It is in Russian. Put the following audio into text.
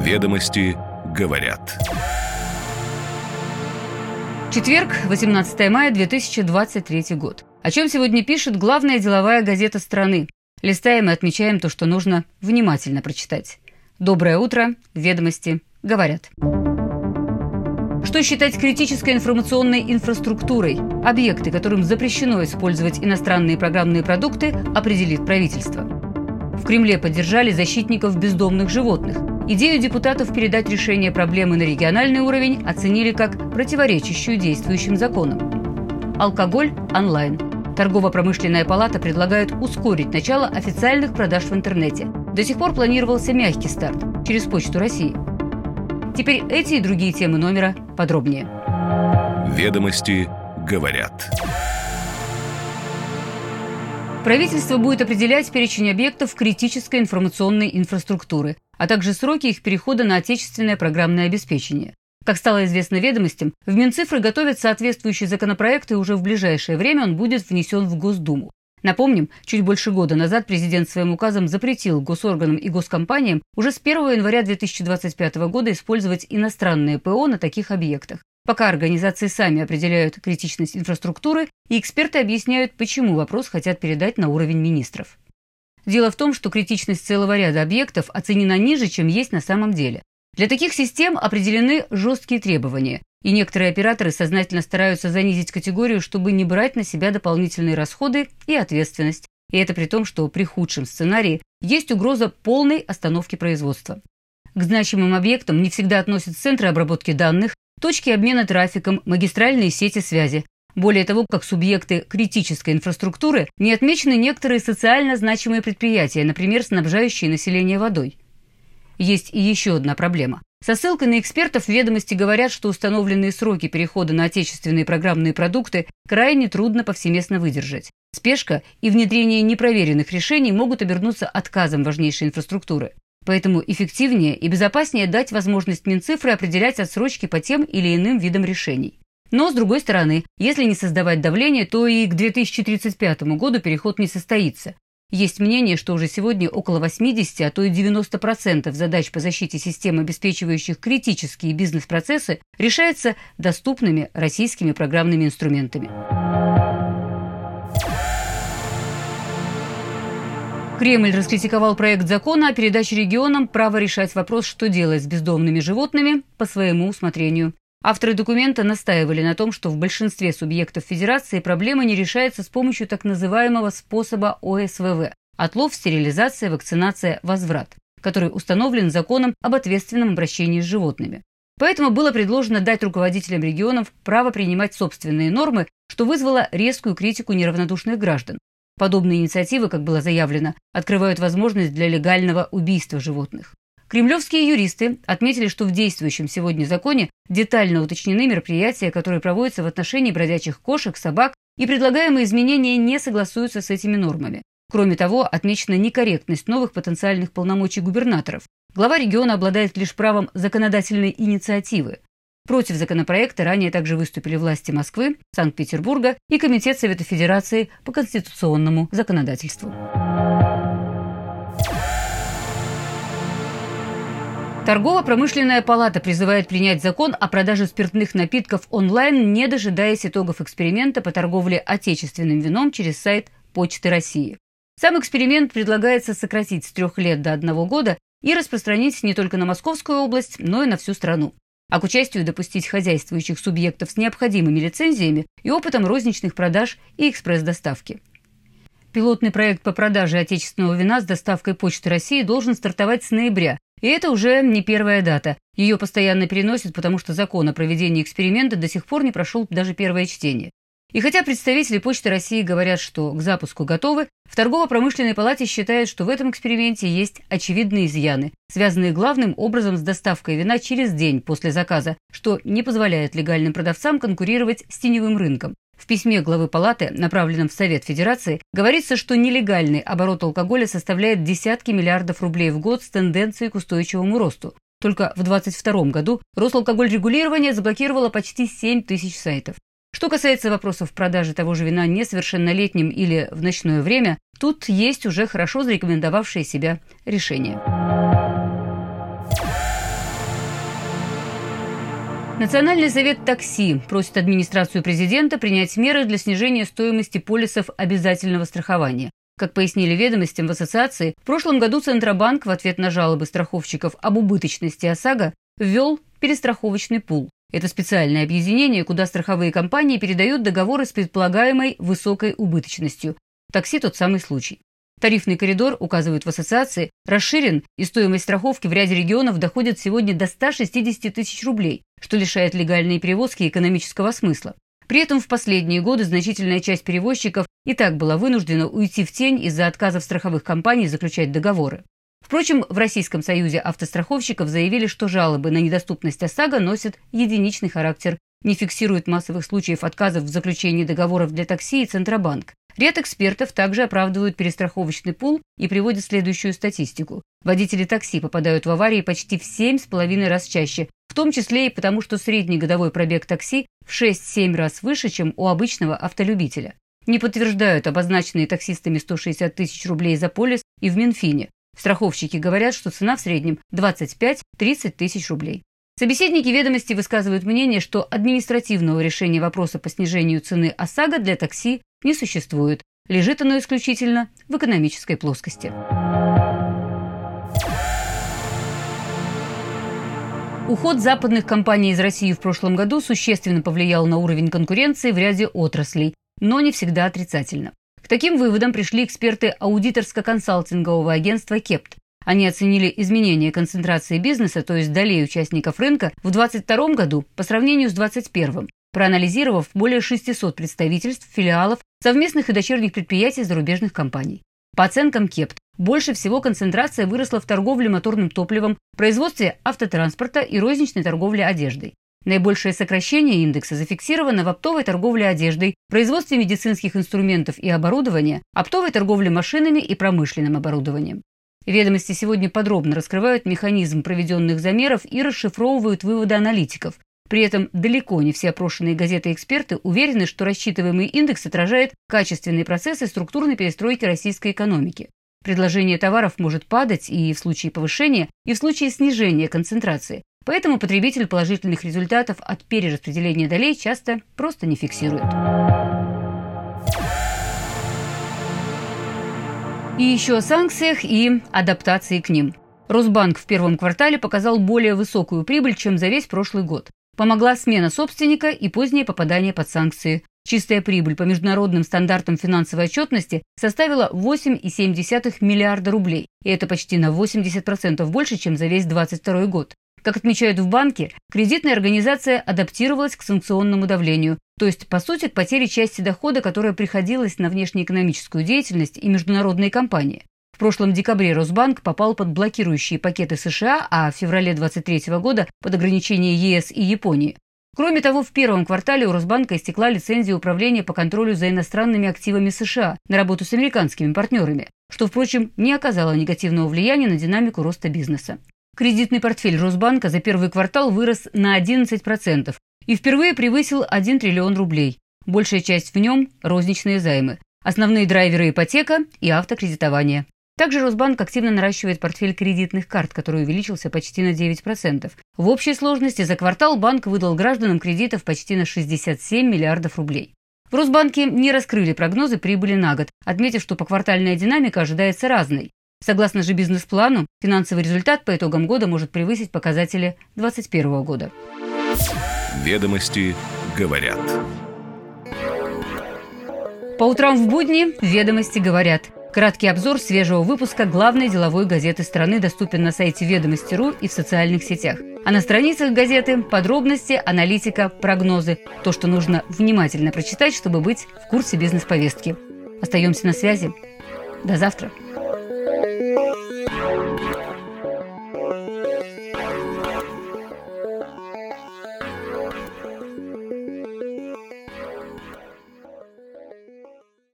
Ведомости говорят. Четверг, 18 мая 2023 год. О чем сегодня пишет главная деловая газета страны. Листаем и отмечаем то, что нужно внимательно прочитать. Доброе утро. Ведомости говорят. Что считать критической информационной инфраструктурой? Объекты, которым запрещено использовать иностранные программные продукты, определит правительство. В Кремле поддержали защитников бездомных животных. Идею депутатов передать решение проблемы на региональный уровень оценили как противоречащую действующим законам. Алкоголь онлайн. Торгово-промышленная палата предлагает ускорить начало официальных продаж в интернете. До сих пор планировался мягкий старт через Почту России. Теперь эти и другие темы номера подробнее. Ведомости говорят. Правительство будет определять перечень объектов критической информационной инфраструктуры, а также сроки их перехода на отечественное программное обеспечение. Как стало известно ведомостям, в Минцифры готовят соответствующий законопроект, и уже в ближайшее время он будет внесен в Госдуму. Напомним, чуть больше года назад президент своим указом запретил госорганам и госкомпаниям уже с 1 января 2025 года использовать иностранные ПО на таких объектах. Пока организации сами определяют критичность инфраструктуры, и эксперты объясняют, почему вопрос хотят передать на уровень министров. Дело в том, что критичность целого ряда объектов оценена ниже, чем есть на самом деле. Для таких систем определены жесткие требования, и некоторые операторы сознательно стараются занизить категорию, чтобы не брать на себя дополнительные расходы и ответственность. И это при том, что при худшем сценарии есть угроза полной остановки производства. К значимым объектам не всегда относят центры обработки данных, точки обмена трафиком, магистральные сети связи. Более того, как субъекты критической инфраструктуры не отмечены некоторые социально значимые предприятия, например, снабжающие население водой. Есть и еще одна проблема. Со ссылкой на экспертов ведомости говорят, что установленные сроки перехода на отечественные программные продукты крайне трудно повсеместно выдержать. Спешка и внедрение непроверенных решений могут обернуться отказом важнейшей инфраструктуры. Поэтому эффективнее и безопаснее дать возможность Минцифры определять отсрочки по тем или иным видам решений. Но, с другой стороны, если не создавать давление, то и к 2035 году переход не состоится. Есть мнение, что уже сегодня около 80, а то и 90% задач по защите систем, обеспечивающих критические бизнес-процессы, решается доступными российскими программными инструментами. Кремль раскритиковал проект закона о передаче регионам права решать вопрос, что делать с бездомными животными по своему усмотрению. Авторы документа настаивали на том, что в большинстве субъектов Федерации проблема не решается с помощью так называемого способа ОСВВ – отлов, стерилизация, вакцинация, возврат, который установлен законом об ответственном обращении с животными. Поэтому было предложено дать руководителям регионов право принимать собственные нормы, что вызвало резкую критику неравнодушных граждан. Подобные инициативы, как было заявлено, открывают возможность для легального убийства животных. Кремлевские юристы отметили, что в действующем сегодня законе детально уточнены мероприятия, которые проводятся в отношении бродячих кошек, собак, и предлагаемые изменения не согласуются с этими нормами. Кроме того, отмечена некорректность новых потенциальных полномочий губернаторов. Глава региона обладает лишь правом законодательной инициативы. Против законопроекта ранее также выступили власти Москвы, Санкт-Петербурга и Комитет Совета Федерации по конституционному законодательству. Торгово-промышленная палата призывает принять закон о продаже спиртных напитков онлайн, не дожидаясь итогов эксперимента по торговле отечественным вином через сайт Почты России. Сам эксперимент предлагается сократить с трех лет до одного года и распространить не только на Московскую область, но и на всю страну а к участию допустить хозяйствующих субъектов с необходимыми лицензиями и опытом розничных продаж и экспресс-доставки. Пилотный проект по продаже отечественного вина с доставкой Почты России должен стартовать с ноября, и это уже не первая дата. Ее постоянно переносят, потому что закон о проведении эксперимента до сих пор не прошел даже первое чтение. И хотя представители Почты России говорят, что к запуску готовы, в торгово-промышленной палате считают, что в этом эксперименте есть очевидные изъяны, связанные главным образом с доставкой вина через день после заказа, что не позволяет легальным продавцам конкурировать с теневым рынком. В письме главы палаты, направленном в Совет Федерации, говорится, что нелегальный оборот алкоголя составляет десятки миллиардов рублей в год с тенденцией к устойчивому росту. Только в 2022 году Росалкогольрегулирование заблокировало почти 7 тысяч сайтов. Что касается вопросов продажи того же вина несовершеннолетним или в ночное время, тут есть уже хорошо зарекомендовавшие себя решения. Национальный совет такси просит администрацию президента принять меры для снижения стоимости полисов обязательного страхования. Как пояснили ведомостям в ассоциации, в прошлом году Центробанк в ответ на жалобы страховщиков об убыточности ОСАГО ввел перестраховочный пул. Это специальное объединение, куда страховые компании передают договоры с предполагаемой высокой убыточностью. Такси тот самый случай. Тарифный коридор, указывают в ассоциации, расширен, и стоимость страховки в ряде регионов доходит сегодня до 160 тысяч рублей, что лишает легальные перевозки экономического смысла. При этом в последние годы значительная часть перевозчиков и так была вынуждена уйти в тень из-за отказов страховых компаний заключать договоры. Впрочем, в Российском союзе автостраховщиков заявили, что жалобы на недоступность ОСАГО носят единичный характер, не фиксируют массовых случаев отказов в заключении договоров для такси и Центробанк. Ряд экспертов также оправдывают перестраховочный пул и приводят следующую статистику. Водители такси попадают в аварии почти в 7,5 раз чаще, в том числе и потому, что средний годовой пробег такси в 6-7 раз выше, чем у обычного автолюбителя. Не подтверждают обозначенные таксистами 160 тысяч рублей за полис и в Минфине. Страховщики говорят, что цена в среднем 25-30 тысяч рублей. Собеседники ведомости высказывают мнение, что административного решения вопроса по снижению цены ОСАГО для такси не существует. Лежит оно исключительно в экономической плоскости. Уход западных компаний из России в прошлом году существенно повлиял на уровень конкуренции в ряде отраслей, но не всегда отрицательно. К таким выводам пришли эксперты аудиторско-консалтингового агентства «Кепт». Они оценили изменение концентрации бизнеса, то есть долей участников рынка, в 2022 году по сравнению с 2021, проанализировав более 600 представительств, филиалов, совместных и дочерних предприятий зарубежных компаний. По оценкам КЕПТ, больше всего концентрация выросла в торговле моторным топливом, производстве автотранспорта и розничной торговле одеждой. Наибольшее сокращение индекса зафиксировано в оптовой торговле одеждой, производстве медицинских инструментов и оборудования, оптовой торговле машинами и промышленным оборудованием. Ведомости сегодня подробно раскрывают механизм проведенных замеров и расшифровывают выводы аналитиков. При этом далеко не все опрошенные газеты-эксперты уверены, что рассчитываемый индекс отражает качественные процессы структурной перестройки российской экономики. Предложение товаров может падать и в случае повышения, и в случае снижения концентрации. Поэтому потребитель положительных результатов от перераспределения долей часто просто не фиксирует. И еще о санкциях и адаптации к ним. Росбанк в первом квартале показал более высокую прибыль, чем за весь прошлый год. Помогла смена собственника и позднее попадание под санкции. Чистая прибыль по международным стандартам финансовой отчетности составила 8,7 миллиарда рублей, и это почти на 80% больше, чем за весь 2022 год. Как отмечают в банке, кредитная организация адаптировалась к санкционному давлению, то есть, по сути, к потере части дохода, которая приходилась на внешнеэкономическую деятельность и международные компании. Прошлом декабре Росбанк попал под блокирующие пакеты США, а в феврале 2023 года под ограничения ЕС и Японии. Кроме того, в первом квартале у Росбанка истекла лицензия управления по контролю за иностранными активами США на работу с американскими партнерами, что, впрочем, не оказало негативного влияния на динамику роста бизнеса. Кредитный портфель Росбанка за первый квартал вырос на 11% и впервые превысил 1 триллион рублей. Большая часть в нем – розничные займы. Основные драйверы – ипотека и автокредитование. Также Росбанк активно наращивает портфель кредитных карт, который увеличился почти на 9%. В общей сложности за квартал банк выдал гражданам кредитов почти на 67 миллиардов рублей. В Росбанке не раскрыли прогнозы прибыли на год, отметив, что поквартальная динамика ожидается разной. Согласно же бизнес-плану, финансовый результат по итогам года может превысить показатели 2021 года. Ведомости говорят. По утрам в будни «Ведомости говорят». Краткий обзор свежего выпуска главной деловой газеты страны доступен на сайте ведомости.ру и в социальных сетях. А на страницах газеты подробности, аналитика, прогнозы. То, что нужно внимательно прочитать, чтобы быть в курсе бизнес-повестки. Остаемся на связи. До завтра.